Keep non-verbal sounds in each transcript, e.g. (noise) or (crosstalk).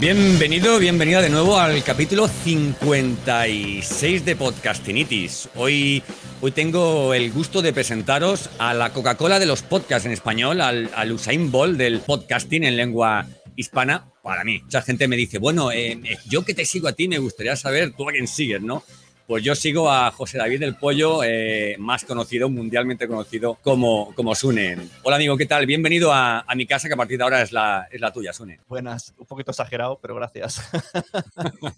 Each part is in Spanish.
Bienvenido, bienvenida de nuevo al capítulo 56 de Podcastinitis. Hoy, hoy tengo el gusto de presentaros a la Coca-Cola de los podcasts en español, al, al Usain Bolt del podcasting en lengua hispana. Para mí, mucha gente me dice, bueno, eh, eh, yo que te sigo a ti, me gustaría saber tú a quién sigues, ¿no? Pues yo sigo a José David del Pollo, eh, más conocido, mundialmente conocido como, como Sune. Hola amigo, ¿qué tal? Bienvenido a, a mi casa, que a partir de ahora es la, es la tuya, Sune. Buenas, un poquito exagerado, pero gracias.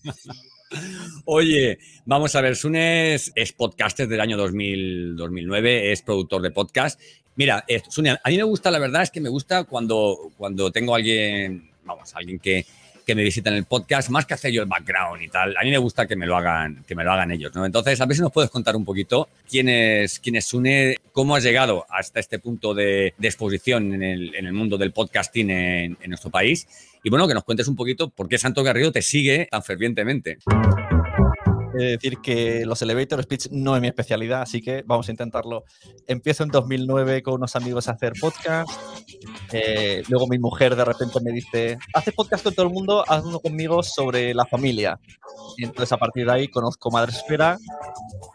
(laughs) Oye, vamos a ver, Sune es, es podcaster del año 2000, 2009, es productor de podcast. Mira, eh, Sune, a mí me gusta, la verdad es que me gusta cuando, cuando tengo a alguien, vamos, alguien que, que me visita en el podcast, más que hacer yo el background y tal, a mí me gusta que me lo hagan, que me lo hagan ellos, ¿no? Entonces, a ver si nos puedes contar un poquito quién es, quién es Sune, cómo has llegado hasta este punto de, de exposición en el, en el, mundo del podcasting en, en nuestro país y bueno, que nos cuentes un poquito por qué Santo Garrido te sigue tan fervientemente. Decir que los elevator speech no es mi especialidad, así que vamos a intentarlo. Empiezo en 2009 con unos amigos a hacer podcast. Eh, luego mi mujer de repente me dice, haces podcast con todo el mundo, haz uno conmigo sobre la familia. Entonces a partir de ahí conozco Madre Esfera.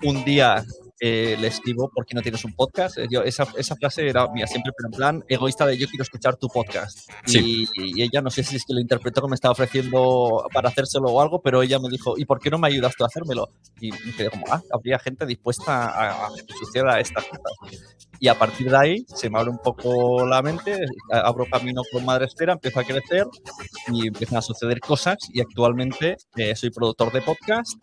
Un día eh, le escribo, ¿por qué no tienes un podcast? Yo, esa, esa, frase era mía siempre, pero en plan egoísta de yo quiero escuchar tu podcast. Sí. Y, y, ella, no sé si es que lo interpretó que me estaba ofreciendo para hacérselo o algo, pero ella me dijo, ¿y por qué no me ayudas tú a hacérmelo? Y me quedé como, ah, habría gente dispuesta a, a que suceda estas cosas. Y a partir de ahí se me abre un poco la mente, abro camino con Madre Esfera, empiezo a crecer y empiezan a suceder cosas y actualmente eh, soy productor de podcast.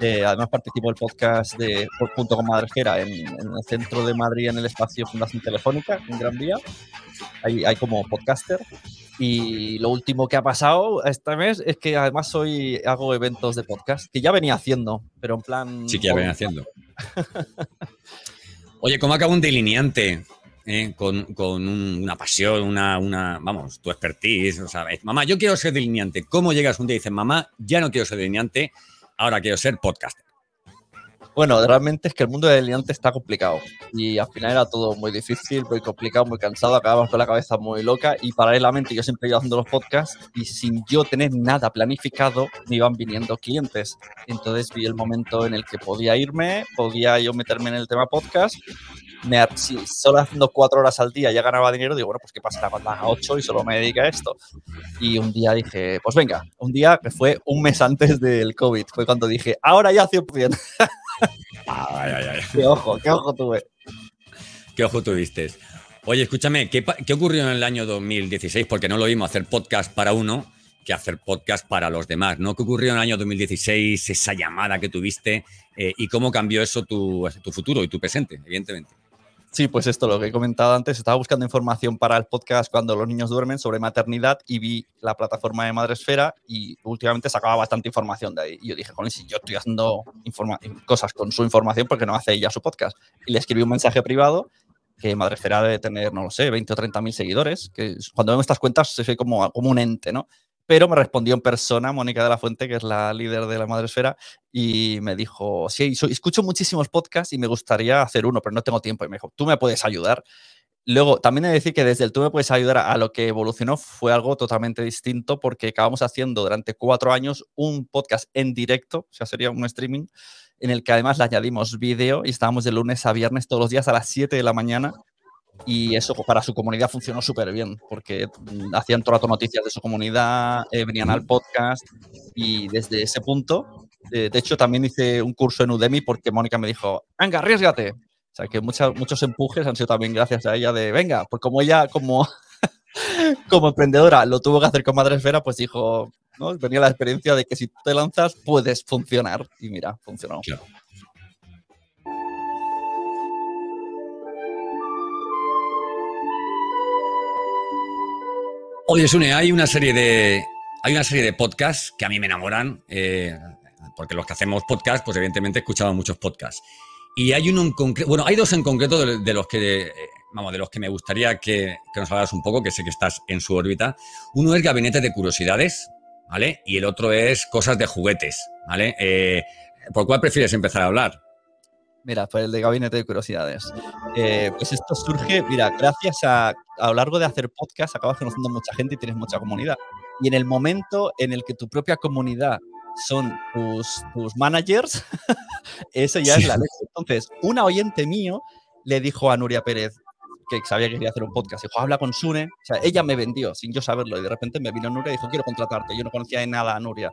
Eh, además participo del podcast de Punto con Madre Esfera en, en, el centro de Madrid, en el espacio Fundación Telefónica, en Gran Vía. Hay, hay como podcaster. Y lo último que ha pasado este mes es que además soy hago eventos de podcast, que ya venía haciendo, pero en plan... Sí, que ya venía haciendo. Oye, ¿cómo acaba un delineante? Eh, con, con un, una pasión, una, una, vamos, tu expertise. O sea, mamá, yo quiero ser delineante. ¿Cómo llegas un día y dices, mamá, ya no quiero ser delineante, ahora quiero ser podcaster? Bueno, realmente es que el mundo de delineante está complicado y al final era todo muy difícil, muy complicado, muy cansado, acabamos con la cabeza muy loca y paralelamente yo siempre iba haciendo los podcasts y sin yo tener nada planificado me iban viniendo clientes. Entonces vi el momento en el que podía irme, podía yo meterme en el tema podcast. Me, si solo haciendo cuatro horas al día ya ganaba dinero, digo, bueno, pues qué pasa, a ocho y solo me dedica a esto. Y un día dije, pues venga, un día que fue un mes antes del COVID, fue cuando dije, ahora ya 100%. Ay, ay, ay. Qué ojo, qué ojo tuve. Qué ojo tuviste. Oye, escúchame, ¿qué, ¿qué, ocurrió en el año 2016? Porque no lo vimos hacer podcast para uno que hacer podcast para los demás, ¿no? ¿Qué ocurrió en el año 2016, esa llamada que tuviste eh, y cómo cambió eso tu, tu futuro y tu presente, evidentemente? Sí, pues esto, lo que he comentado antes, estaba buscando información para el podcast cuando los niños duermen sobre maternidad y vi la plataforma de Madresfera y últimamente sacaba bastante información de ahí. Y yo dije, con si yo estoy haciendo cosas con su información, porque no hace ella su podcast? Y le escribí un mensaje privado que Madresfera debe tener, no lo sé, 20 o 30 mil seguidores, que cuando vemos estas cuentas se ve como, como un ente, ¿no? Pero me respondió en persona Mónica de la Fuente, que es la líder de la Madresfera, y me dijo, sí, escucho muchísimos podcasts y me gustaría hacer uno, pero no tengo tiempo. Y me dijo, tú me puedes ayudar. Luego, también he de decir que desde el tú me puedes ayudar a lo que evolucionó fue algo totalmente distinto porque acabamos haciendo durante cuatro años un podcast en directo, o sea, sería un streaming, en el que además le añadimos vídeo y estábamos de lunes a viernes todos los días a las 7 de la mañana y eso para su comunidad funcionó súper bien, porque mm, hacían todo el rato noticias de su comunidad, eh, venían al podcast y desde ese punto, eh, de hecho también hice un curso en Udemy porque Mónica me dijo, venga, arriesgate. O sea, que muchas, muchos empujes han sido también gracias a ella de, venga, pues como ella, como (laughs) como emprendedora lo tuvo que hacer con Madresfera, pues dijo, ¿no? Venía la experiencia de que si te lanzas puedes funcionar. Y mira, funcionó. Oye, Sune, hay una serie de, hay una serie de podcasts que a mí me enamoran, eh, porque los que hacemos podcasts, pues evidentemente escuchamos muchos podcasts. Y hay uno en concreto, bueno, hay dos en concreto de, los que, eh, vamos, de los que me gustaría que, nos hablaras un poco, que sé que estás en su órbita. Uno es Gabinete de Curiosidades, ¿vale? Y el otro es Cosas de Juguetes, ¿vale? Eh, ¿Por cuál prefieres empezar a hablar? Mira, pues el de Gabinete de Curiosidades. Eh, pues esto surge, mira, gracias a, a lo largo de hacer podcast acabas conociendo mucha gente y tienes mucha comunidad. Y en el momento en el que tu propia comunidad son tus, tus managers, (laughs) eso ya es la leche. Entonces, una oyente mío le dijo a Nuria Pérez, que sabía que quería hacer un podcast, dijo, habla con Sune. O sea, ella me vendió sin yo saberlo y de repente me vino Nuria y dijo, quiero contratarte. Yo no conocía de nada a Nuria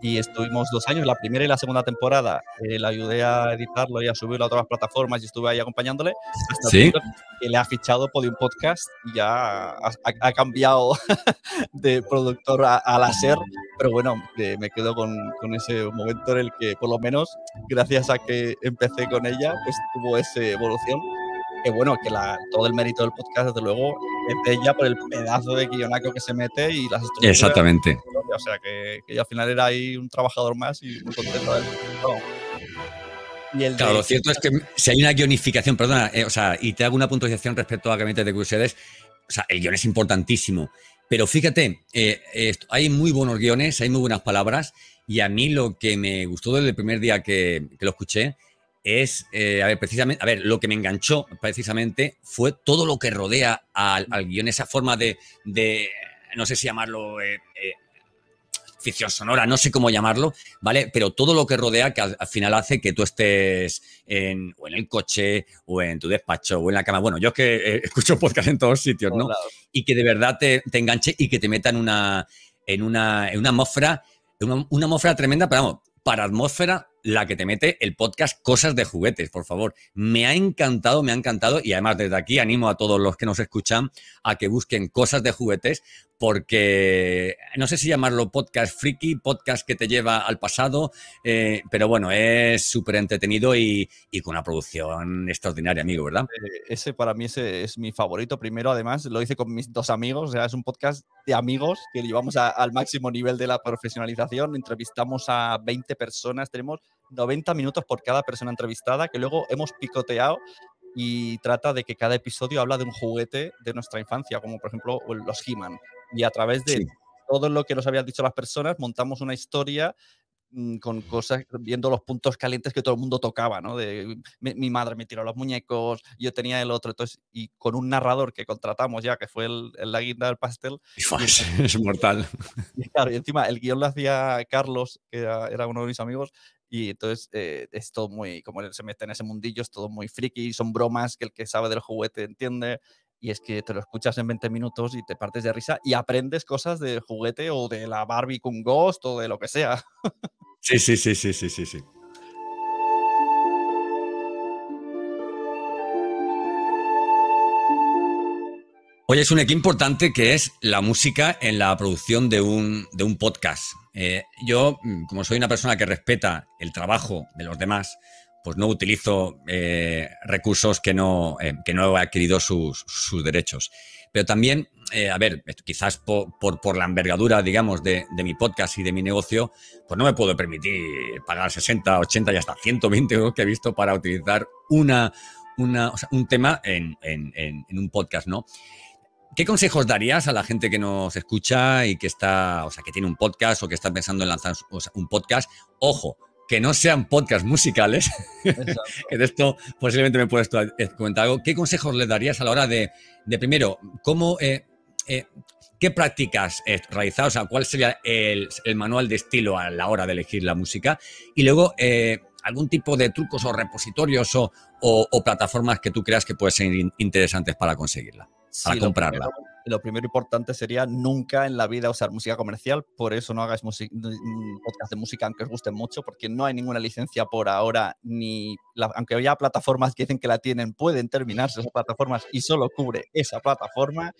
y estuvimos dos años, la primera y la segunda temporada, eh, le ayudé a editarlo y a subirlo a otras plataformas y estuve ahí acompañándole hasta ¿Sí? que le ha fichado Podium Podcast y ya ha, cambiado (laughs) de productor a, la SER, pero bueno, eh, me quedo con, con, ese momento en el que por lo menos gracias a que empecé con ella, pues tuvo esa evolución que bueno, que la, todo el mérito del podcast, desde luego, es de ella por el pedazo de guionaco que se mete y las estructuras. Exactamente. O sea, que, que al final era ahí un trabajador más y muy contento de él. claro, lo cierto es que si hay una guionificación, perdona, eh, o sea, y te hago una puntualización respecto a Gabinete de Curiosidades, o sea, el guion es importantísimo. Pero fíjate, eh, hay muy buenos guiones, hay muy buenas palabras, y a mí lo que me gustó desde el primer día que, que lo escuché es, eh, a ver, precisamente, a ver, lo que me enganchó precisamente fue todo lo que rodea al, guion, esa forma de, no sé si llamarlo eh, eh, ficción sonora, no sé cómo llamarlo, ¿vale? Pero todo lo que rodea que al, final hace que tú estés en, o en el coche, o en tu despacho, o en la cama. Bueno, yo es que (laughs) escucho podcast en todos sitios, ¿no? Y que de verdad te, enganche y que te meta en una, en una, en una atmósfera, una, una atmósfera tremenda, pero vamos, para atmósfera la que te mete el podcast Cosas de Juguetes, por favor. Me ha encantado, me ha encantado y además desde aquí animo a todos los que nos escuchan a que busquen Cosas de Juguetes porque no sé si llamarlo podcast friki, podcast que te lleva al pasado, eh, pero bueno, es súper entretenido y, con una producción extraordinaria, amigo, ¿verdad? Eh, ese para mí ese es mi favorito. Primero, además, lo hice con mis dos amigos, o sea, es un podcast de amigos que llevamos al máximo nivel de la profesionalización. Entrevistamos a 20 personas, tenemos 90 minutos por cada persona entrevistada, que luego hemos picoteado y trata de que cada episodio habla de un juguete de nuestra infancia, como por ejemplo los He-Man. Y a través de todo lo que nos habían dicho las personas, montamos una historia mm, con cosas, viendo los puntos calientes que todo el mundo tocaba, ¿no? De mi, madre me tiró los muñecos, yo tenía el otro, entonces, y con un narrador que contratamos ya, que fue el, la guinda del pastel. (laughs) es mortal. (laughs) Y claro, y encima el guion lo hacía Carlos, que era uno de mis amigos, y entonces eh, es todo muy, como él se mete en ese mundillo, es todo muy friki, son bromas que el que sabe del juguete entiende. Y es que te lo escuchas en 20 minutos y te partes de risa y aprendes cosas del juguete o de la Barbie con Ghost o de lo que sea. Sí, sí, sí, sí, sí, sí. sí. Oye, es un equipo importante que es la música en la producción de un, de un podcast. Eh, yo, mm, como soy una persona que respeta el trabajo de los demás, pues no utilizo eh, recursos que no, eh, que no he adquirido sus, derechos. Pero también, a ver, quizás por, por, la envergadura, digamos, de, mi podcast y de mi negocio, pues no me puedo permitir pagar 60, 80 y hasta 120 euros que he visto para utilizar una, una, un tema en, en, en un podcast, ¿no? ¿Qué consejos darías a la gente que nos escucha y que está, o sea, que tiene un podcast o que está pensando en lanzar un podcast? Ojo, que no sean podcasts musicales, (laughs) que de esto posiblemente me puedes eh, comentar algo. ¿Qué consejos le darías a la hora de, primero, cómo, eh, eh, qué prácticas realizar? O sea, cuál sería el, manual de estilo a la hora de elegir la música? Y luego, algún tipo de trucos o repositorios o plataformas que tú creas que pueden ser interesantes para conseguirla para comprarla. Lo primero, importante sería nunca en la vida usar música comercial, por eso no hagáis podcast de música aunque os guste mucho, porque no hay ninguna licencia por ahora, ni aunque haya plataformas que dicen que la tienen, pueden terminarse esas plataformas y solo cubre esa plataforma.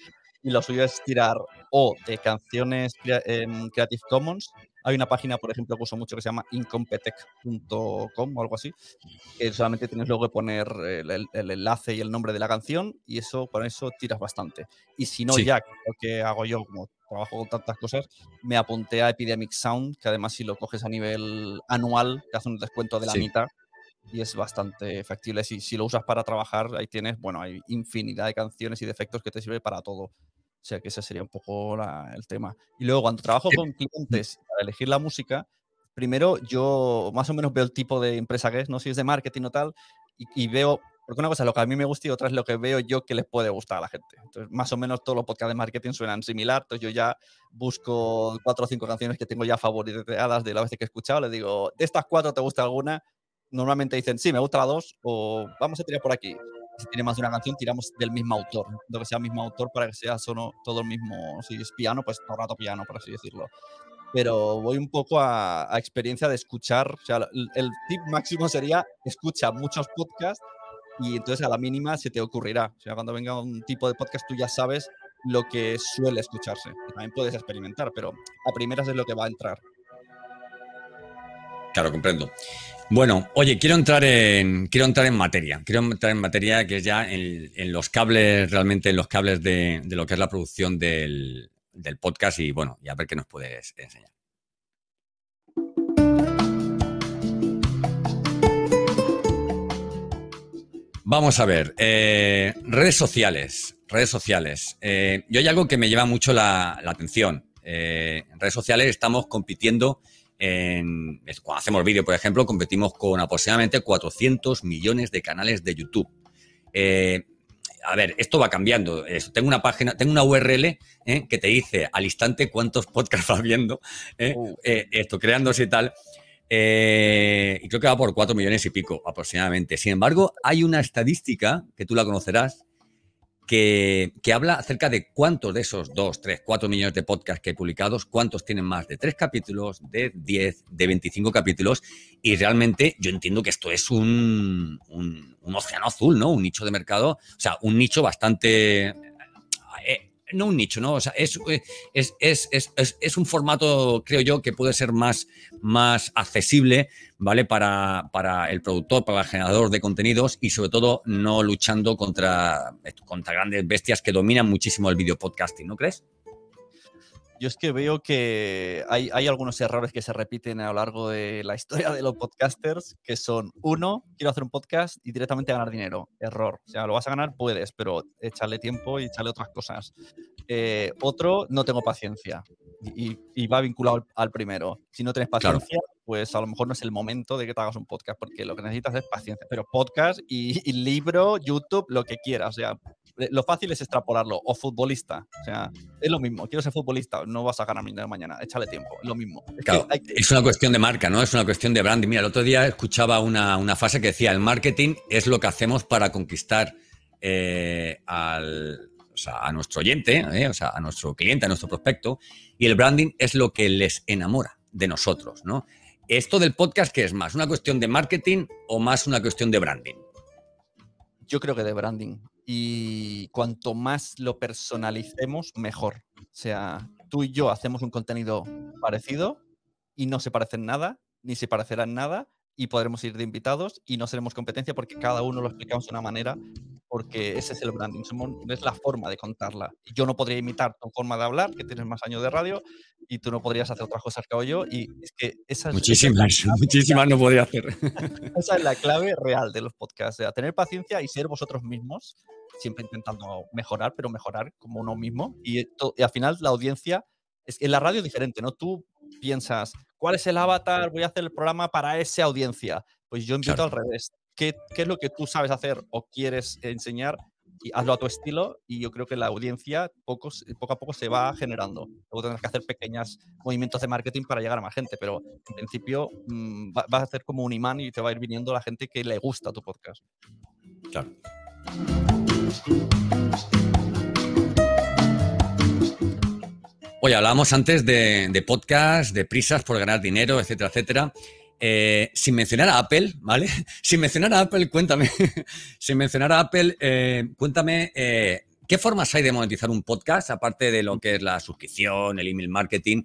Y lo suyo es tirar o de canciones en Creative Commons. Hay una página, por ejemplo, que uso mucho que se llama incompetech.com o algo así, que solamente tienes luego que poner el, enlace y el nombre de la canción y eso con eso tiras bastante. Y si no, ya, lo que hago yo, como trabajo con tantas cosas, me apunté a Epidemic Sound, que además si lo coges a nivel anual, te hace un descuento de la mitad y es bastante factible. Si, si lo usas para trabajar, ahí tienes, bueno, hay infinidad de canciones y de efectos que te sirve para todo. O sea que ese sería un poco el tema. Y luego cuando trabajo con clientes para elegir la música, primero yo más o menos veo el tipo de empresa que es, no si es de marketing o tal, y, veo, porque una cosa es lo que a mí me gusta y otra es lo que veo yo que les puede gustar a la gente. Entonces, más o menos todos los podcasts de marketing suenan similar, entonces yo ya busco cuatro o cinco canciones que tengo ya favoritadas de la vez que he escuchado, le digo, de estas cuatro te gusta alguna, normalmente dicen, sí, me gusta la dos, o vamos a tirar por aquí. Si tiene más de una canción, tiramos del mismo autor, lo que sea el mismo autor para que sea solo, todo el mismo. Si es piano, pues todo el rato piano, por así decirlo. Pero voy un poco a, experiencia de escuchar. O sea, el, tip máximo sería escucha muchos podcasts y entonces a la mínima se te ocurrirá. O sea, cuando venga un tipo de podcast, tú ya sabes lo que suele escucharse. También puedes experimentar, pero a primeras es lo que va a entrar. Claro, comprendo. Bueno, oye, quiero entrar en, quiero entrar en materia. Quiero entrar en materia que es ya en, los cables, realmente en los cables de, lo que es la producción del, podcast y bueno, y a ver qué nos puedes enseñar. Vamos a ver, eh, redes sociales, redes sociales. Eh, yo hay algo que me lleva mucho la, atención. Eh, en redes sociales estamos compitiendo cuando hacemos vídeo, por ejemplo, competimos con aproximadamente 400 millones de canales de YouTube. Eh, a ver, esto va cambiando. Tengo una página, tengo una URL eh, que te dice al instante cuántos podcasts (laughs) va viendo, eh, uh. esto creándose y tal. y creo que va por 4 millones y pico aproximadamente. Sin embargo, hay una estadística que tú la conocerás, que, habla acerca de cuántos de esos 2, 3, 4 millones de podcasts que hay publicados, cuántos tienen más de 3 capítulos, de 10, de 25 capítulos. Y realmente yo entiendo que esto es un océano azul, ¿no? Un nicho de mercado, o sea, un nicho bastante no un nicho, ¿no? O sea, es, es, un formato, creo yo, que puede ser más, más accesible, ¿vale? Para, para, el productor, para el generador de contenidos y sobre todo no luchando contra, contra grandes bestias que dominan muchísimo el video podcasting, ¿no crees? Yo es que veo que hay, algunos errores que se repiten a lo largo de la historia de los podcasters, que son, uno, quiero hacer un podcast y directamente ganar dinero. Error. O sea, lo vas a ganar, puedes, pero échale tiempo y échale otras cosas. Eh, otro, no tengo paciencia. Y, va vinculado al, primero. Si no tienes paciencia, pues a lo mejor no es el momento de que te hagas un podcast, porque lo que necesitas es paciencia. Pero podcast y, y libro, YouTube, lo que quieras. O sea, eh, lo fácil es extrapolarlo. O futbolista. O sea, es lo mismo. Quiero ser futbolista. No vas a ganar mañana. Échale tiempo. Es lo mismo. Es, una cuestión de marca, ¿no? Es una cuestión de branding. Mira, el otro día escuchaba una, una frase que decía: el marketing es lo que hacemos para conquistar eh, al, a nuestro oyente, eh, o sea, a nuestro cliente, a nuestro prospecto. Y el branding es lo que les enamora de nosotros, ¿no? ¿Esto del podcast qué es más? ¿Una cuestión de marketing o más una cuestión de branding? Yo creo que de branding y cuanto más lo personalicemos, mejor. O sea, tú y yo hacemos un contenido parecido y no se parecen nada, ni se parecerán nada, y podremos ir de invitados y no seremos competencia porque cada uno lo explicamos de una manera, porque ese es el branding, es la forma de contarla. Yo no podría imitar tu forma de hablar, que tienes más años de radio, y tú no podrías hacer otras cosas que hago yo, y es que esa es Muchísimas, (laughs) muchísimas no podría hacer. (laughs) Esa es la clave real de los podcasts, o sea, tener paciencia y ser vosotros mismos, siempre intentando mejorar, pero mejorar como uno mismo, y, y al final la audiencia, es, en la radio es diferente, ¿no? Tú piensas, ¿cuál es el avatar? Voy a hacer el programa para esa audiencia. Pues yo invito al revés. ¿Qué, ¿Qué, es lo que tú sabes hacer o quieres enseñar? Y hazlo a tu estilo y yo creo que la audiencia poco, poco a poco se va generando. Luego tendrás que hacer pequeños movimientos de marketing para llegar a más gente, pero en principio mm, vas a hacer como un imán y te va a ir viniendo la gente que le gusta tu podcast. Claro. Oye, hablábamos antes de, podcast, de prisas por ganar dinero, etcétera, etcétera. Eh, sin mencionar a Apple, ¿vale? (laughs) Sin mencionar a Apple, cuéntame. (laughs) sin mencionar a Apple, eh, cuéntame, eh, ¿qué formas hay de monetizar un podcast, aparte de lo que es la suscripción, el email marketing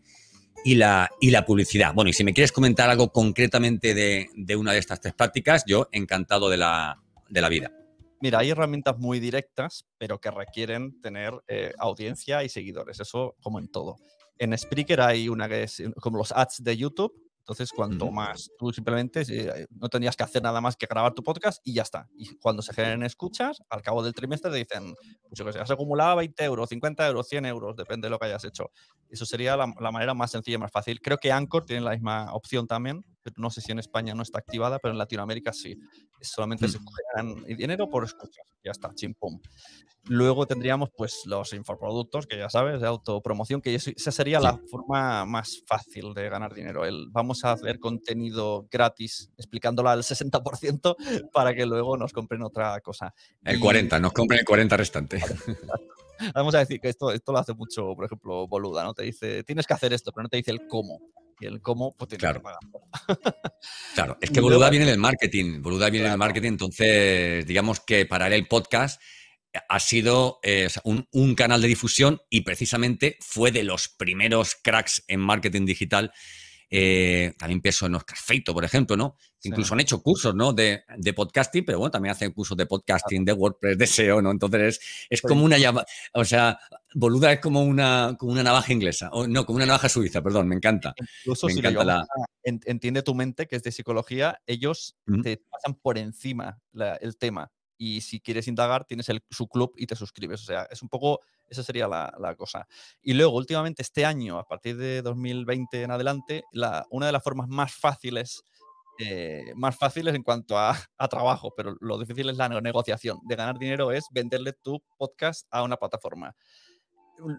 y la, y la publicidad? Bueno, y si me quieres comentar algo concretamente de, una de estas tres prácticas, yo encantado de la, de la vida. Mira, hay herramientas muy directas, pero que requieren tener eh, audiencia y seguidores. Eso como en todo. En Spreaker hay una que es como los ads de YouTube, entonces, cuanto más tú simplemente eh, no tendrías que hacer nada más que grabar tu podcast y ya está. Y cuando se generen escuchas, al cabo del trimestre te dicen, pues que sé, has acumulado 20 euros, 50 euros, 100 euros, depende de lo que hayas hecho. Eso sería la, manera más sencilla y más fácil. Creo que Anchor tiene la misma opción también, no sé si en España no está activada, pero en Latinoamérica sí. Solamente se generan dinero por escuchas. Ya está, chimpum. Luego tendríamos pues los infoproductos, que ya sabes, de autopromoción, que esa sería la forma más fácil de ganar dinero. El, vamos a hacer contenido gratis explicándolo al 60% (laughs) para que luego nos compren otra cosa. El 40, nos compren el 40 restante. (laughs) Vamos a decir que esto, esto lo hace mucho, por ejemplo, Boluda, ¿no? Te dice, tienes que hacer esto, pero no te dice el cómo. Y el cómo, pues tienes claro. que claro, es (laughs) que Boluda viene del marketing. Boluda viene del marketing, entonces, digamos que para el podcast ha sido eh, un, canal de difusión y precisamente fue de los primeros cracks en marketing digital. Eh, también pienso en Oscar Feito, por ejemplo, ¿no? Incluso han hecho cursos, ¿no? De, podcasting, pero bueno, también hacen cursos de podcasting, de WordPress, de SEO, ¿no? Entonces es, como una llama, o sea, Boluda es como una, como una navaja inglesa, o no, como una navaja suiza, perdón, me encanta. Incluso me encanta la... entiende tu mente, que es de psicología, ellos te pasan por encima el tema y si quieres indagar tienes el, su club y te suscribes. O sea, es un poco, esa sería la, la cosa. Y luego, últimamente, este año, a partir de 2020 en adelante, la, una de las formas más fáciles, eh, más fáciles en cuanto a, a, trabajo, pero lo difícil es la negociación, de ganar dinero es venderle tu podcast a una plataforma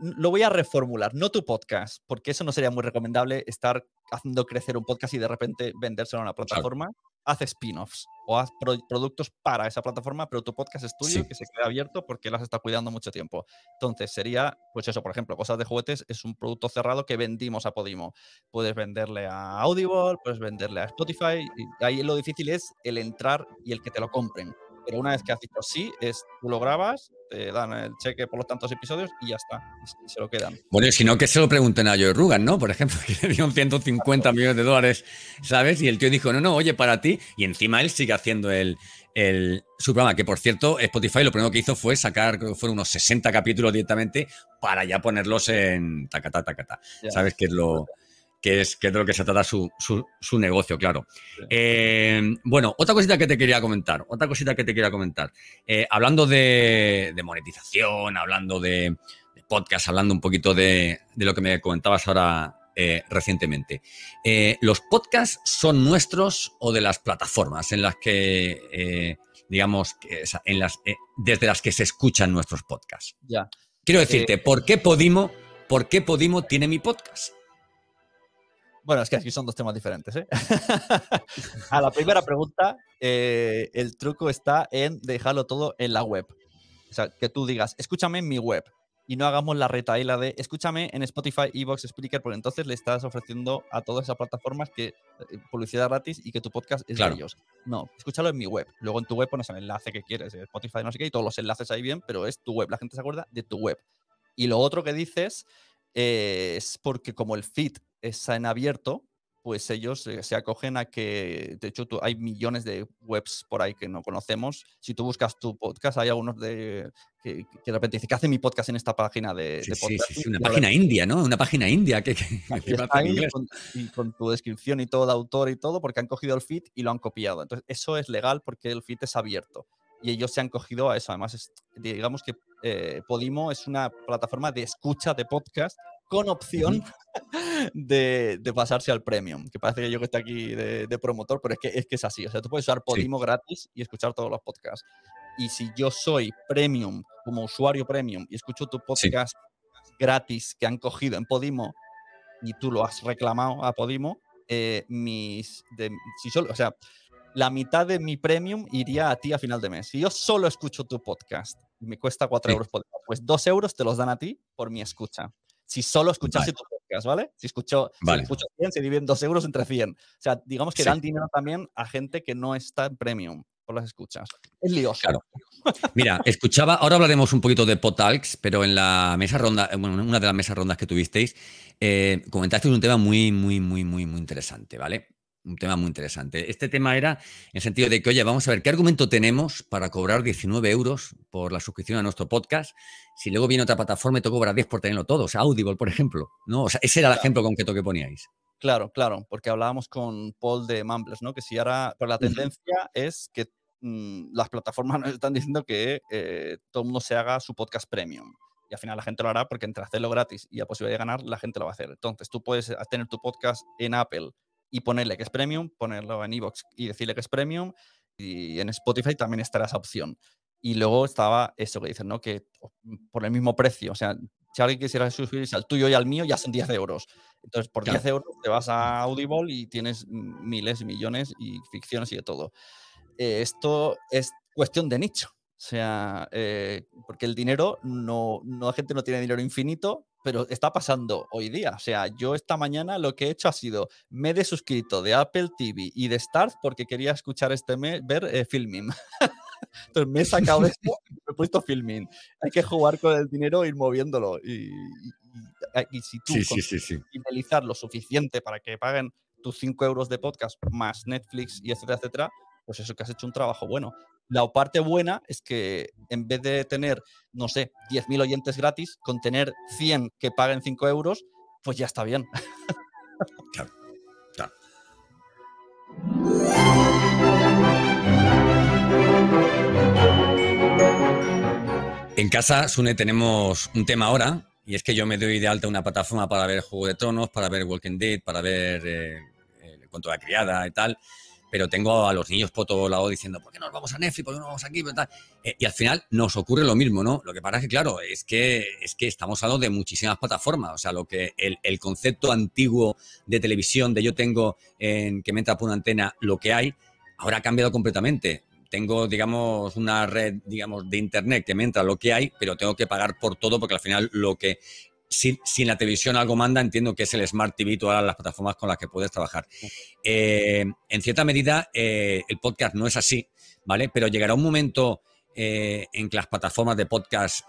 lo voy a reformular, no tu podcast, porque eso no sería muy recomendable estar haciendo crecer un podcast y de repente vendérselo a una plataforma haz spin-offs o haz productos para esa plataforma, pero tu podcast es tuyo, que se quede abierto porque las está cuidando mucho tiempo. Entonces sería, pues eso, por ejemplo, Cosas de Juguetes es un producto cerrado que vendimos a Podimo. Puedes venderle a Audible, puedes venderle a Spotify, y ahí lo difícil es el entrar y el que te lo compren. Pero una vez que has dicho sí, es, tú lo grabas, te dan el cheque por los tantos episodios y ya está, y se lo quedan. Bueno, y si no, que se lo pregunten a Joe Rugan, ¿no? Por ejemplo, (laughs) que le dieron 150 millones de dólares, ¿sabes? Y el tío dijo, no, no, oye, para ti. Y encima él sigue haciendo el, el, su programa, que por cierto, Spotify lo primero que hizo fue sacar, creo que fueron unos 60 capítulos directamente para ya ponerlos en tacata, tacata. ¿Sabes? qué es lo que es, que de lo que se trata su, su, negocio, claro. Eh, bueno, otra cosita que te quería comentar, otra cosita que te quería comentar. Eh, hablando de, monetización, hablando de, podcast, hablando un poquito de, lo que me comentabas ahora eh, recientemente. ¿Los podcasts son nuestros o de las plataformas en las que, digamos, en las, desde las que se escuchan nuestros podcasts? Ya. Quiero decirte, ¿por qué Podimo, por qué Podimo tiene mi podcast? Bueno, es que aquí son dos temas diferentes. ¿eh? (laughs) a la primera pregunta, eh, el truco está en dejarlo todo en la web. O sea, que tú digas, escúchame en mi web y no hagamos la retaila de escúchame en Spotify, Evox, Spreaker, porque entonces le estás ofreciendo a todas esas plataformas que eh, publicidad gratis y que tu podcast es de ellos. No, escúchalo en mi web. Luego en tu web pones el enlace que quieres, Spotify, no sé qué, y todos los enlaces ahí bien, pero es tu web. La gente se acuerda de tu web. Y lo otro que dices es porque como el feed está en abierto, pues ellos eh, se acogen a que, de hecho, hay millones de webs por ahí que no conocemos. Si tú buscas tu podcast, hay algunos de que, de repente dice, ¿qué hace mi podcast en esta página de, sí, Sí, sí, una página india, ¿no? Una página india que, (laughs) y con, tu descripción y todo de autor y todo, porque han cogido el feed y lo han copiado. Entonces, eso es legal porque el feed es abierto. Y ellos se han cogido a eso. Además, digamos que eh, Podimo es una plataforma de escucha de podcast con opción de, pasarse al premium. Que parece que yo que estoy aquí de, promotor, pero es que, es que es así. O sea, tú puedes usar Podimo gratis y escuchar todos los podcasts. Y si yo soy premium, como usuario premium, y escucho tu podcast gratis que han cogido en Podimo y tú lo has reclamado a Podimo, eh, mis, de, si solo, o sea, la mitad de mi premium iría a ti a final de mes. Si yo solo escucho tu podcast y me cuesta 4 euros por pues 2 euros te los dan a ti por mi escucha si solo escuchase tu podcast, ¿vale? Si escucho, si escucho 100, se dividen 2 euros entre 100. O sea, digamos que dan dinero también a gente que no está en premium. por las escuchas. Es lioso. Claro. Mira, escuchaba, ahora hablaremos un poquito de Potalks, pero en la mesa ronda, bueno, en una de las mesas rondas que tuvisteis, eh, comentasteis un tema muy, muy, muy, muy, muy interesante, ¿vale? Un tema muy interesante. Este tema era en el sentido de que, oye, vamos a ver qué argumento tenemos para cobrar 19 euros por la suscripción a nuestro podcast si luego viene otra plataforma y te cobra 10 por tenerlo todo. O sea, Audible, por ejemplo. ¿no? O sea, ese era el ejemplo concreto que poníais. Claro, claro, porque hablábamos con Paul de Mumbles, ¿no? Que si ahora, pero la tendencia es que mm, las plataformas (laughs) nos están diciendo que eh, todo el mundo se haga su podcast premium. Y al final la gente lo hará porque entre hacerlo gratis y la posibilidad de ganar, la gente lo va a hacer. Entonces tú puedes tener tu podcast en Apple y ponerle que es premium, ponerlo en Evox y decirle que es premium. Y en Spotify también estará esa opción. Y luego estaba eso que dicen, ¿no? Que por el mismo precio, o sea, si alguien quisiera suscribirse al tuyo y al mío, ya son 10 euros. Entonces, por 10 euros te vas a Audible y tienes miles y millones y ficciones y de todo. Eh, esto es cuestión de nicho. O sea, eh, porque el dinero, no, no, la gente no tiene dinero infinito, pero está pasando hoy día. O sea, yo esta mañana lo que he hecho ha sido, me he desuscrito de Apple TV y de Start porque quería escuchar este mes, ver eh, Filming. (laughs) Entonces me he sacado (laughs) esto y me he puesto Filming. Hay que jugar con el dinero e ir moviéndolo. Y, y, si tú sí, finalizar lo suficiente para que paguen tus 5 euros de podcast más Netflix y etcétera, etcétera, pues eso que has hecho un trabajo bueno. La parte buena es que en vez de tener, no sé, 10.000 oyentes gratis, con tener 100 que paguen 5 euros, pues ya está bien. (laughs) Claro. En casa, Sune, tenemos un tema ahora, y es que yo me doy de alta una plataforma para ver Juego de Tronos, para ver Walking Dead, para ver eh, cuento de la criada y tal pero tengo a los niños por todo lado diciendo, ¿por qué no nos vamos a Netflix? ¿Por qué no nos vamos aquí? Eh, y al final nos ocurre lo mismo, ¿no? Lo que pasa es que, claro, es que, es que estamos hablando de muchísimas plataformas. O sea, lo que el, concepto antiguo de televisión, de yo tengo en que me entra por una antena lo que hay, ahora ha cambiado completamente. Tengo, digamos, una red, digamos, de internet que me entra lo que hay, pero tengo que pagar por todo porque al final lo que si, en la televisión algo manda, entiendo que es el Smart TV, todas las plataformas con las que puedes trabajar. Eh, en cierta medida, eh, el podcast no es así, ¿vale? Pero llegará un momento eh, en que las plataformas de podcast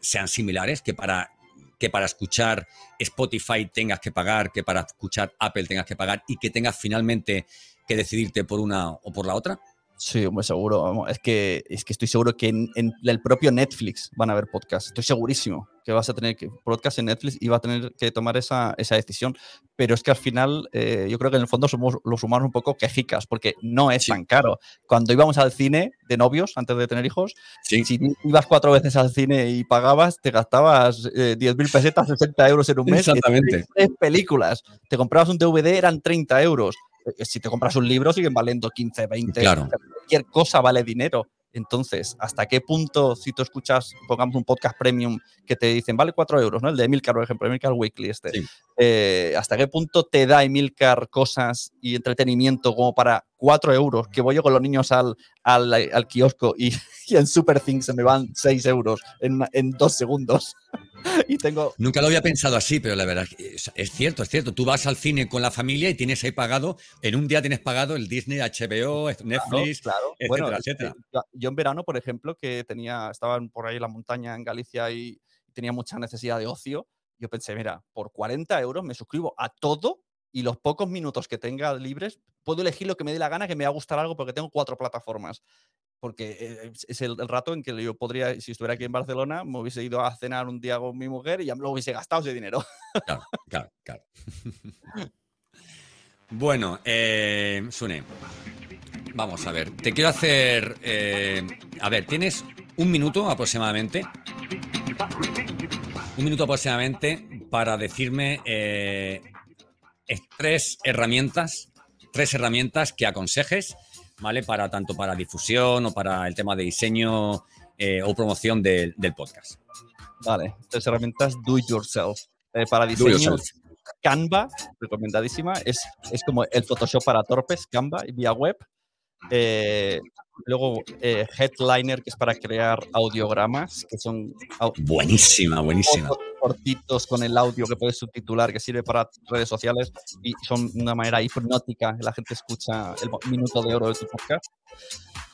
sean similares, que para, que para escuchar Spotify tengas que pagar, que para escuchar Apple tengas que pagar y que tengas finalmente que decidirte por una o por la otra. Sí, muy seguro. Es que, es que estoy seguro que en, el propio Netflix van a haber podcasts. Estoy segurísimo que vas a tener que, podcast en Netflix y va a tener que tomar esa, esa decisión. Pero es que al final, eh, yo creo que en el fondo somos los humanos un poco quejicas, porque no es tan caro. Cuando íbamos al cine de novios, antes de tener hijos, si ibas cuatro veces al cine y pagabas, te gastabas eh, 10.000 pesetas, 60 euros en un mes. Exactamente. Tres películas. Te comprabas un DVD, eran 30 euros. Eh, si te compras un libro siguen valiendo 15, 20. Claro. Cualquier cosa vale dinero. Entonces, ¿hasta qué punto, si tú escuchas, pongamos un podcast premium que te dicen, vale 4 euros, ¿no? El de Emilcar, por ejemplo, Emilcar Weekly, este. Eh, ¿Hasta qué punto te da Emilcar cosas y entretenimiento como para 4 euros? Que voy yo con los niños al, al, kiosco (laughs) y, en Super Things se me van 6 euros en, en dos segundos. (laughs) y tengo... Nunca lo había pensado así, pero la verdad es, cierto, es cierto. Tú vas al cine con la familia y tienes ahí pagado, en un día tienes pagado el Disney, HBO, Netflix, claro, etcétera, eh, Yo en verano, por ejemplo, que tenía, estaba por ahí en la montaña en Galicia y tenía mucha necesidad de ocio, yo pensé, mira, por 40 euros me suscribo a todo y los pocos minutos que tenga libres puedo elegir lo que me dé la gana, que me va a gustar algo porque tengo cuatro plataformas porque eh, es el, rato en que yo podría, si estuviera aquí en Barcelona, me hubiese ido a cenar un día con mi mujer y ya me lo hubiese gastado ese dinero. Claro, claro, claro. bueno, eh, Sune, vamos a ver, te quiero hacer, eh, a ver, tienes un minuto aproximadamente, un minuto aproximadamente para decirme tres herramientas, tres herramientas que aconsejes ¿vale? Para tanto para difusión o para el tema de diseño eh, o promoción del podcast. Vale, tres herramientas do it yourself. Eh, para diseño, Canva, recomendadísima. Es, es como el Photoshop para torpes, Canva, vía web. Eh, luego Headliner, que es para crear audiogramas, que son... Buenísima, buenísima cortitos con el audio que puedes subtitular, que sirve para redes sociales y son una manera hipnótica. La gente escucha el minuto de oro de tu podcast.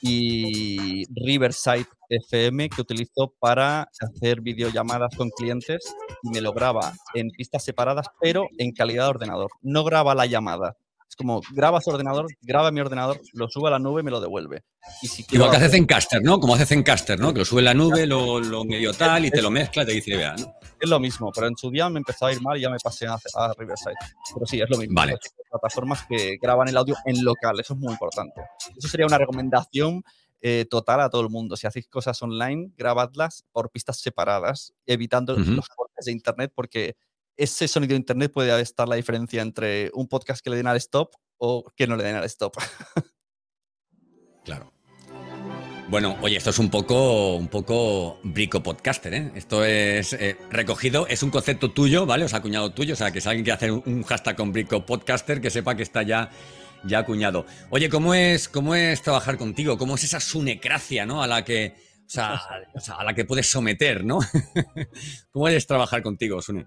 y Riverside FM que utilizo para hacer videollamadas con clientes y me lo graba en pistas separadas, pero en calidad de ordenador. No graba la llamada. Es como graba su ordenador, graba mi ordenador, lo sube a la nube y me lo devuelve. Y si Igual que hace Zencaster, ¿no? Como hace Zencaster, ¿no? Que lo sube a la nube, lo, lo medio tal y te lo mezcla te dice, vea, ¿no? Es lo mismo, pero en su día me empezó a ir mal y ya me pasé a, a Riverside. Pero sí, es lo mismo. Vale. Plataformas que graban el audio en local, eso es muy importante. Eso sería una recomendación eh, total a todo el mundo. Si hacéis cosas online, grabadlas por pistas separadas, evitando los cortes de internet, porque ese sonido de internet puede estar la diferencia entre un podcast que le den al stop o que no le den al stop. (laughs) claro. Bueno, oye, esto es un poco, un poco brico podcaster, ¿eh? Esto es eh, recogido, es un concepto tuyo, ¿vale? O sea, acuñado tuyo, o sea, que si alguien quiere hacer un hashtag con brico podcaster, que sepa que está ya ya acuñado. Oye, ¿cómo es, cómo es trabajar contigo? ¿Cómo es esa sunecracia, ¿no? A la que, o sea, (laughs) a la que puedes someter, ¿no? (laughs) ¿Cómo es trabajar contigo, Sune?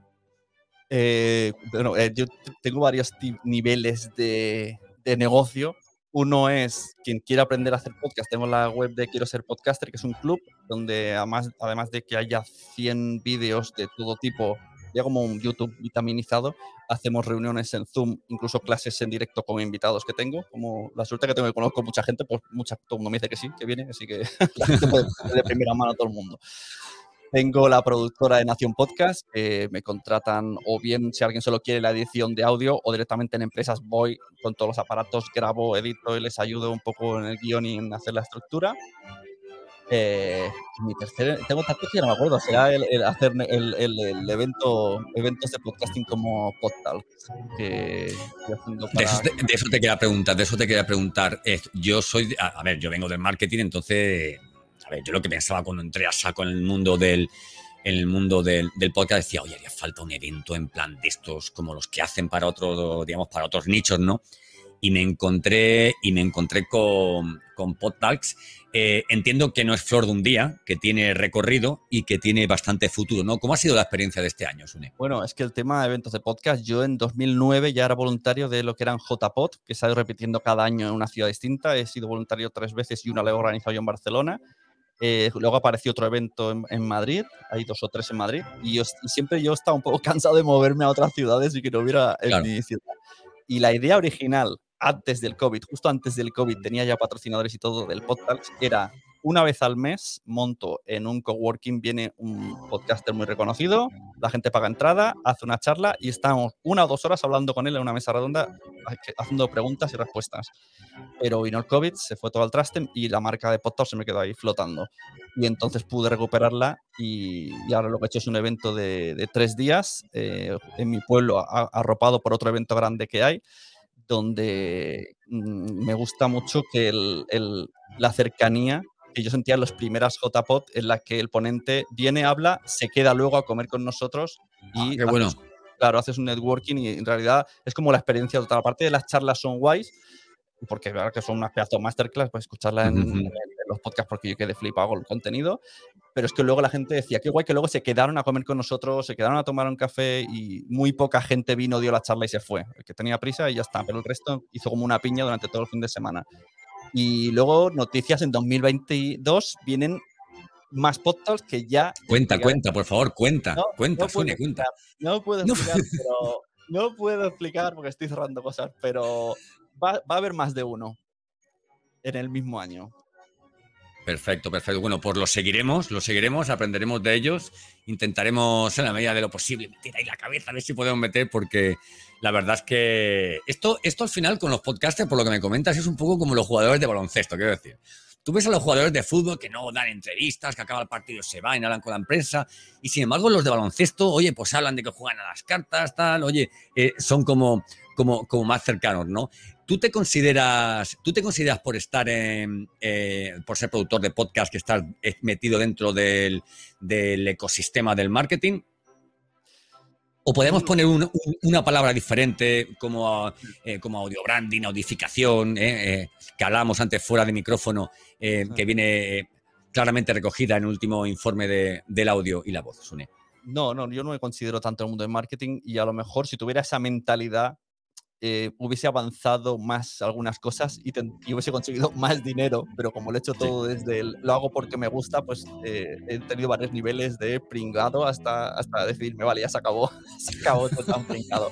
Eh, bueno, eh, yo tengo varios niveles de, negocio. Uno es quien quiera aprender a hacer podcast. Tengo la web de Quiero ser podcaster, que es un club donde además, además de que haya 100 vídeos de todo tipo ya como un YouTube vitaminizado, hacemos reuniones en Zoom, incluso clases en directo con invitados que tengo. Como la suerte que tengo que conozco mucha gente, pues mucha, todo el mundo me dice que sí, que viene, así que (laughs) la gente puede de primera mano a todo el mundo. Tengo la productora de Nación Podcast, que me contratan o bien si alguien solo quiere la edición de audio o directamente en empresas voy con todos los aparatos, grabo, edito y les ayudo un poco en el guion y en hacer la estructura. Eh, mi tercer, tengo tantos que no me acuerdo, será el, hacer el, el, evento, eventos de podcasting como Podtalk. de, eso te, quería preguntar, de eso te quería preguntar. yo soy, a, ver, yo vengo del marketing, entonces, a ver, yo lo que pensaba cuando entré a saco en el mundo del, el mundo del, del, podcast decía, oye, haría falta un evento en plan de estos como los que hacen para otros, digamos, para otros nichos, ¿no? y me encontré, y me encontré con, con PodTalks. Eh, entiendo que no es flor de un día, que tiene recorrido y que tiene bastante futuro, ¿no? ¿Cómo ha sido la experiencia de este año, Sune? Bueno, es que el tema de eventos de podcast, yo en 2009 ya era voluntario de lo que eran JPod, que se ha ido repitiendo cada año en una ciudad distinta. He sido voluntario tres veces y una la he organizado yo en Barcelona. Eh, luego apareció otro evento en, Madrid, hay dos o tres en Madrid, y, siempre yo estaba un poco (laughs) cansado de moverme a otras ciudades y que no hubiera en mi ciudad. Y la idea original antes del COVID, justo antes del COVID, tenía ya patrocinadores y todo del podcast, era una vez al mes monto en un coworking, viene un podcaster muy reconocido, la gente paga entrada, hace una charla y estamos una o dos horas hablando con él en una mesa redonda, haciendo preguntas y respuestas. Pero vino el COVID, se fue todo al traste y la marca de podcast se me quedó ahí flotando. Y entonces pude recuperarla y, ahora lo que he hecho es un evento de, tres días eh, en mi pueblo, arropado por otro evento grande que hay donde mm, me gusta mucho que la cercanía que yo sentía en las primeras JPOT en la que el ponente viene, habla, se queda luego a comer con nosotros ah, y bueno. claro, haces un networking y en realidad es como la experiencia total. Aparte de las charlas son guays, porque verdad que son unas pedazos masterclass, pues escucharla en, los podcasts porque yo quedé flipado con el contenido, pero es que luego la gente decía, qué guay que luego se quedaron a comer con nosotros, se quedaron a tomar un café y muy poca gente vino, dio la charla y se fue, el que tenía prisa y ya está, pero el resto hizo como una piña durante todo el fin de semana. Y luego noticias en 2022 vienen más podcasts que ya... Cuenta, cuenta, por favor, cuenta, cuenta, no cuenta. No puedo explicar, pero... No puedo explicar porque estoy cerrando cosas, pero va, a haber más de uno en el mismo año. Perfecto, perfecto. Bueno, pues lo seguiremos, lo seguiremos, aprenderemos de ellos, intentaremos en la medida de lo posible meter ahí la cabeza, a ver si podemos meter, porque la verdad es que esto, esto al final con los podcasters, por lo que me comentas, es un poco como los jugadores de baloncesto, quiero decir. Tú ves a los jugadores de fútbol que no dan entrevistas, que acaba el partido se van, hablan con la empresa, y sin embargo los de baloncesto, oye, pues hablan de que juegan a las cartas, tal, oye, eh, son como, como, como más cercanos, ¿no? ¿Tú te consideras, tú te consideras por estar en, eh, por ser productor de podcast, que estás metido dentro del, ecosistema del marketing? ¿O podemos poner una palabra diferente como, eh, como audio branding, audificación, eh, que hablábamos antes fuera de micrófono, que viene claramente recogida en el último informe de, del audio y la voz, No, no, yo no me considero tanto el mundo del marketing y a lo mejor si tuviera esa mentalidad eh, hubiese avanzado más algunas cosas y, hubiese conseguido más dinero, pero como lo he hecho todo desde el, lo hago porque me gusta, pues eh, he tenido varios niveles de pringado hasta, hasta decidirme, vale, ya se acabó, (laughs) se acabó todo tan pringado.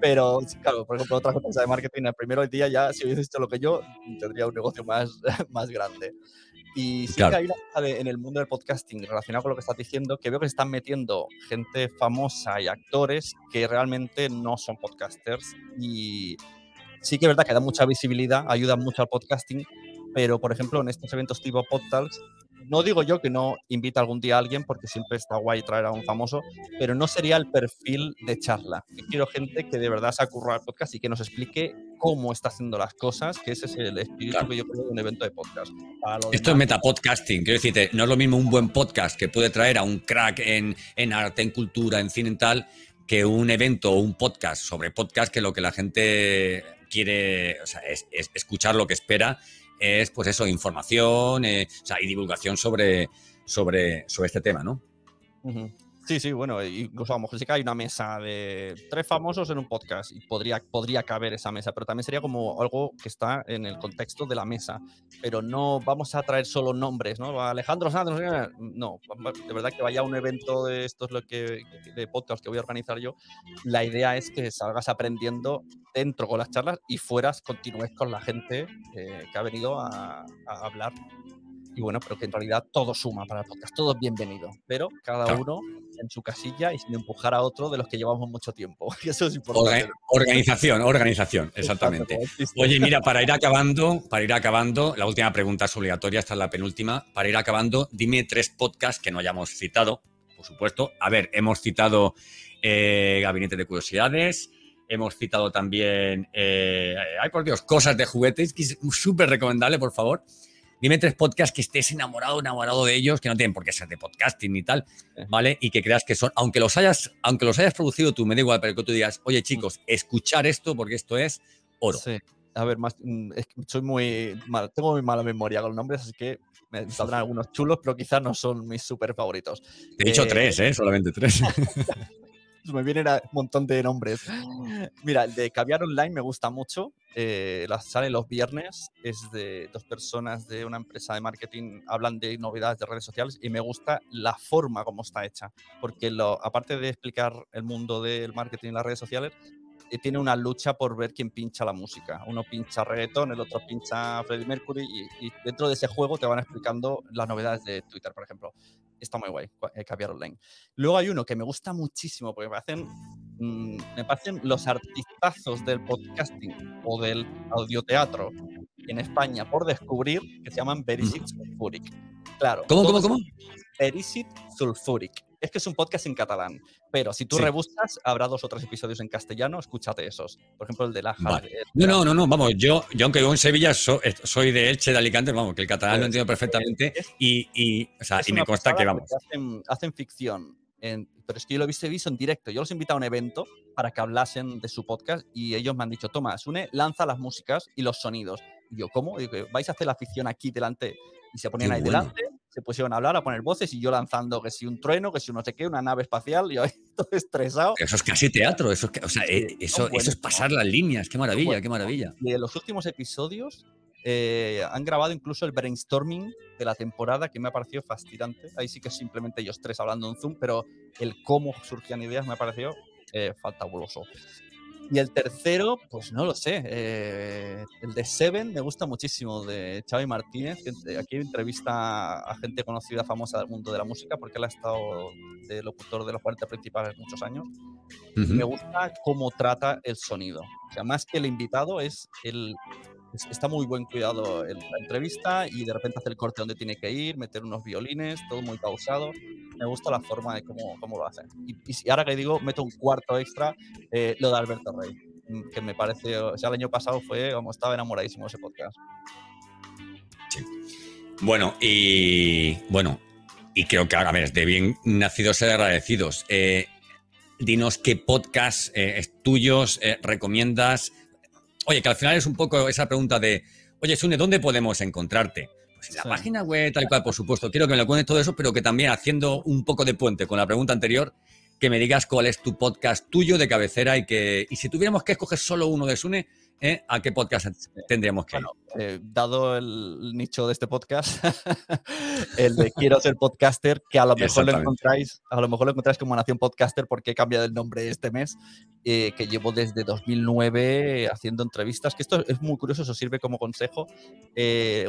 Pero, claro, por ejemplo, otra cosa de marketing, el primero día ya, si hubiese hecho lo que yo, tendría un negocio más, (laughs) más grande. Y sí que hay una cosa en el mundo del podcasting relacionado con lo que estás diciendo, que veo que se están metiendo gente famosa y actores que realmente no son podcasters. Y sí que es verdad que da mucha visibilidad, ayuda mucho al podcasting, pero por ejemplo en estos eventos tipo Podtalks no digo yo que no invita algún día a alguien, porque siempre está guay traer a un famoso, pero no sería el perfil de charla. quiero gente que de verdad se ha currado el podcast y que nos explique cómo está haciendo las cosas, que ese es el espíritu que yo creo de un evento de podcast. Esto es metapodcasting, quiero decirte, no es lo mismo un buen podcast que puede traer a un crack en, en arte, en cultura, en cine y tal, que un evento o un podcast sobre podcast que lo que la gente quiere, o sea, es escuchar lo que espera es, pues eso, información eh, y divulgación sobre, sobre, sobre este tema, ¿no? Sí, sí, bueno, incluso a lo mejor sí que hay una mesa de tres famosos en un podcast y podría, podría caber esa mesa, pero también sería como algo que está en el contexto de la mesa, pero no vamos a traer solo nombres, ¿no? Alejandro Santos, no, de verdad que vaya a un evento de esto es lo que de podcast que voy a organizar yo, la idea es que salgas aprendiendo dentro con las charlas y fueras continúes con la gente eh, que ha venido a, a hablar y bueno, pero que en realidad todo suma para el podcast, todo es bienvenido, pero cada uno en su casilla y sin empujar a otro de los que llevamos mucho tiempo. (laughs) Eso es importante. organización, organización, exactamente. Oye, mira, para ir acabando, para ir acabando, la última pregunta es obligatoria, esta es la penúltima. Para ir acabando, dime tres podcasts que no hayamos citado, por supuesto. A ver, hemos citado eh, Gabinete de Curiosidades, hemos citado también, eh, ay por Dios, Cosas de Juguetes, que es súper recomendable, por favor. Dime tres podcasts que estés enamorado, enamorado de ellos, que no tienen por qué ser de podcasting ni tal, ¿vale? Y que creas que son, aunque los hayas, aunque los hayas producido tú, me da igual, pero que tú digas, oye mm. chicos, escuchar esto porque esto es oro. Sí. A ver, más, mm, soy muy mal, tengo muy mala memoria con los nombres, así que me saldrán algunos chulos, pero quizás no son mis súper favoritos. Te he dicho eh, tres, ¿eh? Solamente tres. (laughs) (laughs) (laughs) me vienen un montón de nombres. Mira, el de Caviar Online me gusta mucho. Eh, sale los viernes. Es de dos personas de una empresa de marketing. Hablan de novedades de redes sociales y me gusta la forma como está hecha. Porque lo, aparte de explicar el mundo del marketing y las redes sociales, eh, tiene una lucha por ver quién pincha la música. Uno pincha reggaeton, el otro pincha Freddie Mercury y, y, dentro de ese juego te van explicando las novedades de Twitter, por ejemplo está muy guay, eh, Caviar Online. Luego hay uno que me gusta muchísimo porque me hacen, mm, me parecen los artistazos del podcasting o del audioteatro en España por descubrir que se llaman Verisit Sulfuric. Claro. ¿Cómo, cómo, cómo? Verisit Sulfuric es que es un podcast en catalán, pero si tú rebuscas, habrá dos o tres episodios en castellano, escúchate esos. Por ejemplo, el de la No, no, no, no, vamos, yo, yo aunque vivo en Sevilla, eh, soy de Elche, de Alicante, vamos, que el catalán lo pues, entiendo perfectamente y, y, o sea, y me consta que, vamos. Hacen, ficción, pero es que yo lo he visto, visto en directo. Yo los he invitado a un evento para que hablasen de su podcast y ellos me han dicho, toma, Sune, lanza las músicas y los sonidos. Y yo, ¿cómo? ¿vais a hacer la ficción aquí delante? Y se ponían ahí delante se pusieron a hablar, a poner voces y yo lanzando que si un trueno, que si no sé qué, una nave espacial y yo ahí (laughs) todo estresado. Eso es casi teatro, eso es, o sea, eh, eso, eso es pasar las líneas, qué maravilla, qué maravilla. Y en los últimos episodios eh, han grabado incluso el brainstorming de la temporada que me ha parecido fascinante. Ahí sí que simplemente ellos tres hablando en Zoom, pero el cómo surgían ideas me ha parecido eh, fantabuloso. Y el tercero, pues no lo sé. Eh, el de Seven me gusta muchísimo, de Xavi Martínez. Que aquí entrevista a gente conocida, famosa del mundo de la música, porque él ha estado de locutor de los 40 principales muchos años. Me gusta cómo trata el sonido. O sea, más que el invitado, es el, está muy buen cuidado en la entrevista y de repente hace el corte donde tiene que ir, meter unos violines, todo muy pausado. Me gusta la forma de cómo, cómo lo hacen. Y, ahora que digo, meto un cuarto extra, eh, lo de Alberto Rey, mm, que me parece, o sea, el año pasado fue, como estaba enamoradísimo ese podcast. Sí. Bueno, y bueno, y creo que, a ver, de bien nacidos ser agradecidos. Eh, dinos qué podcast eh, tuyos recomiendas Oye, que al final es un poco esa pregunta de, oye, Sune, ¿dónde podemos encontrarte? Pues en la página web, tal cual, por supuesto. Quiero que me lo cuentes todo eso, pero que también haciendo un poco de puente con la pregunta anterior, que me digas cuál es tu podcast tuyo de cabecera y que y si tuviéramos que escoger solo uno de Sune, ¿eh? ¿a qué podcast tendríamos que ir? Eh, dado el nicho de este podcast, (laughs) el de quiero ser podcaster, que a lo mejor lo encontráis, a lo mejor lo encontráis como Nación Podcaster porque he cambiado el nombre este mes, eh, que llevo desde 2009 haciendo entrevistas, que esto es muy curioso, eso sirve como consejo.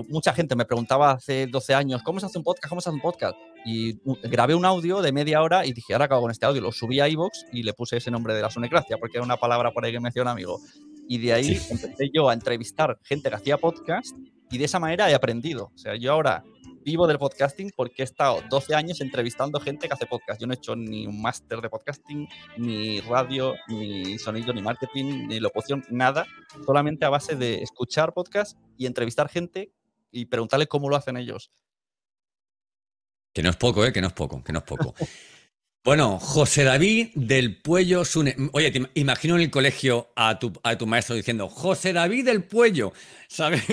Mucha gente me preguntaba hace 12 años, ¿cómo se hace un podcast? ¿Cómo se hace un podcast? Y grabé un audio de media hora y dije, ahora acabo con este audio, lo subí a iVoox y le puse ese nombre de la Sonecracia, porque era una palabra por ahí que me un amigo. Y de ahí empecé yo a entrevistar gente que hacía podcast y de esa manera he aprendido. O sea, yo ahora vivo del podcasting porque he estado 12 años entrevistando gente que hace podcast. Yo no he hecho ni un máster de podcasting, ni radio, ni sonido, ni marketing, ni locución, nada. Solamente a base de escuchar podcast y entrevistar gente y preguntarle cómo lo hacen ellos. Que no es poco, ¿eh? Que no es poco, que no es poco. (laughs) Bueno, José David del Puello Sune. Oye, imagino en el colegio a tu, a tu maestro diciendo, José David del Puello, (laughs) ¿sabes?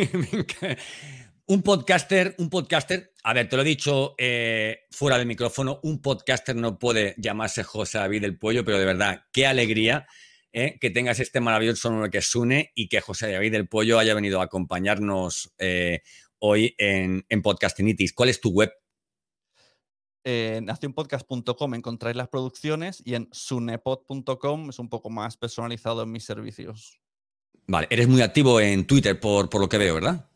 un podcaster, un podcaster, a ver, te lo he dicho eh, fuera del micrófono, un podcaster no puede llamarse José David del Puello, pero de verdad, qué alegría eh, que tengas este maravilloso nombre que Sune y que José David del Puello haya venido a acompañarnos eh, hoy en, en Podcastinitis. ¿Cuál es tu web? En nacionpodcast.com encontráis las producciones y en sunepod.com es un poco más personalizado en mis servicios. Vale, eres muy activo en Twitter por, por lo que veo, ¿verdad?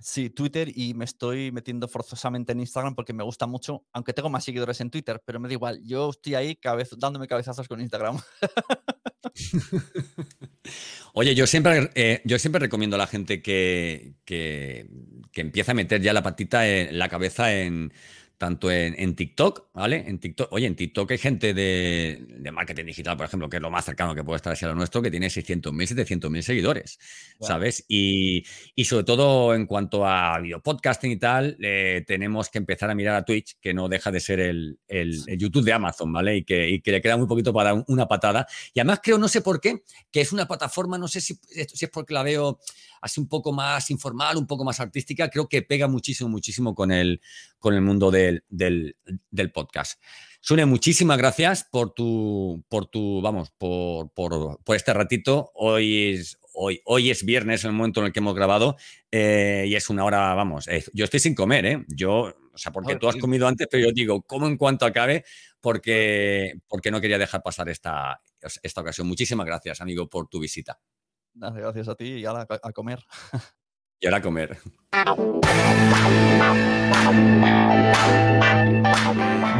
Sí, Twitter y me estoy metiendo forzosamente en Instagram porque me gusta mucho, aunque tengo más seguidores en Twitter, pero me da igual, yo estoy ahí dándome cabezazos con Instagram. (laughs) Oye, yo siempre, eh, yo siempre recomiendo a la gente que, que, que empiece a meter ya la patita en la cabeza en tanto en, TikTok, ¿vale? En TikTok, oye, en TikTok hay gente de, marketing digital, por ejemplo, que es lo más cercano que puede estar hacia lo nuestro, que tiene 600.000, 700.000 seguidores, ¿sabes? Y, sobre todo en cuanto a videopodcasting y tal, eh, tenemos que empezar a mirar a Twitch, que no deja de ser el, YouTube de Amazon, ¿vale? Y que, le queda muy poquito para dar una patada. Y además creo, no sé por qué, que es una plataforma, no sé si, si es porque la veo así un poco más informal, un poco más artística, creo que pega muchísimo, muchísimo con el, con el mundo del, del, podcast. Sune, muchísimas gracias por tu, por tu, vamos, por, por, por este ratito. Hoy es, hoy, hoy es viernes, el momento en el que hemos grabado, eh, y es una hora, vamos, eh, yo estoy sin comer, ¿eh? Yo, o sea, porque tú has comido antes, pero yo digo, como en cuanto acabe, porque, porque no quería dejar pasar esta, esta ocasión. Muchísimas gracias, amigo, por tu visita. Gracias a ti y ahora a comer. (laughs) Y ahora comer.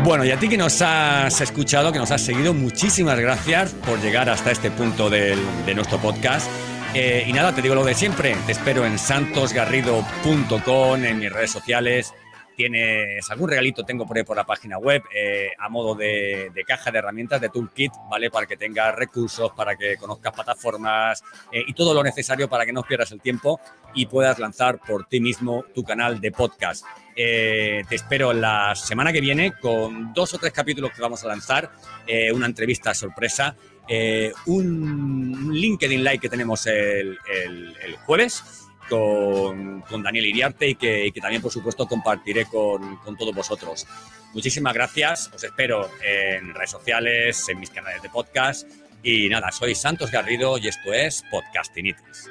Bueno, y a ti que nos has escuchado, que nos has seguido, muchísimas gracias por llegar hasta este punto de nuestro podcast. Eh, y nada, te digo lo de siempre, te espero en santosgarrido.com, en mis redes sociales, tienes algún regalito, tengo por ahí por la página web, eh, a modo de, caja de herramientas, de toolkit, ¿vale? Para que tengas recursos, para que conozcas plataformas eh, y todo lo necesario para que no pierdas el tiempo y puedas lanzar por ti mismo tu canal de podcast. Eh, te espero la semana que viene con dos o tres capítulos que vamos a lanzar, una entrevista sorpresa, un LinkedIn Live que tenemos el jueves con, Daniel Iriarte y que, también, por supuesto, compartiré con, todos vosotros. Muchísimas gracias, os espero en redes sociales, en mis canales de podcast. Y nada, soy Santos Garrido y esto es Podcastinitis.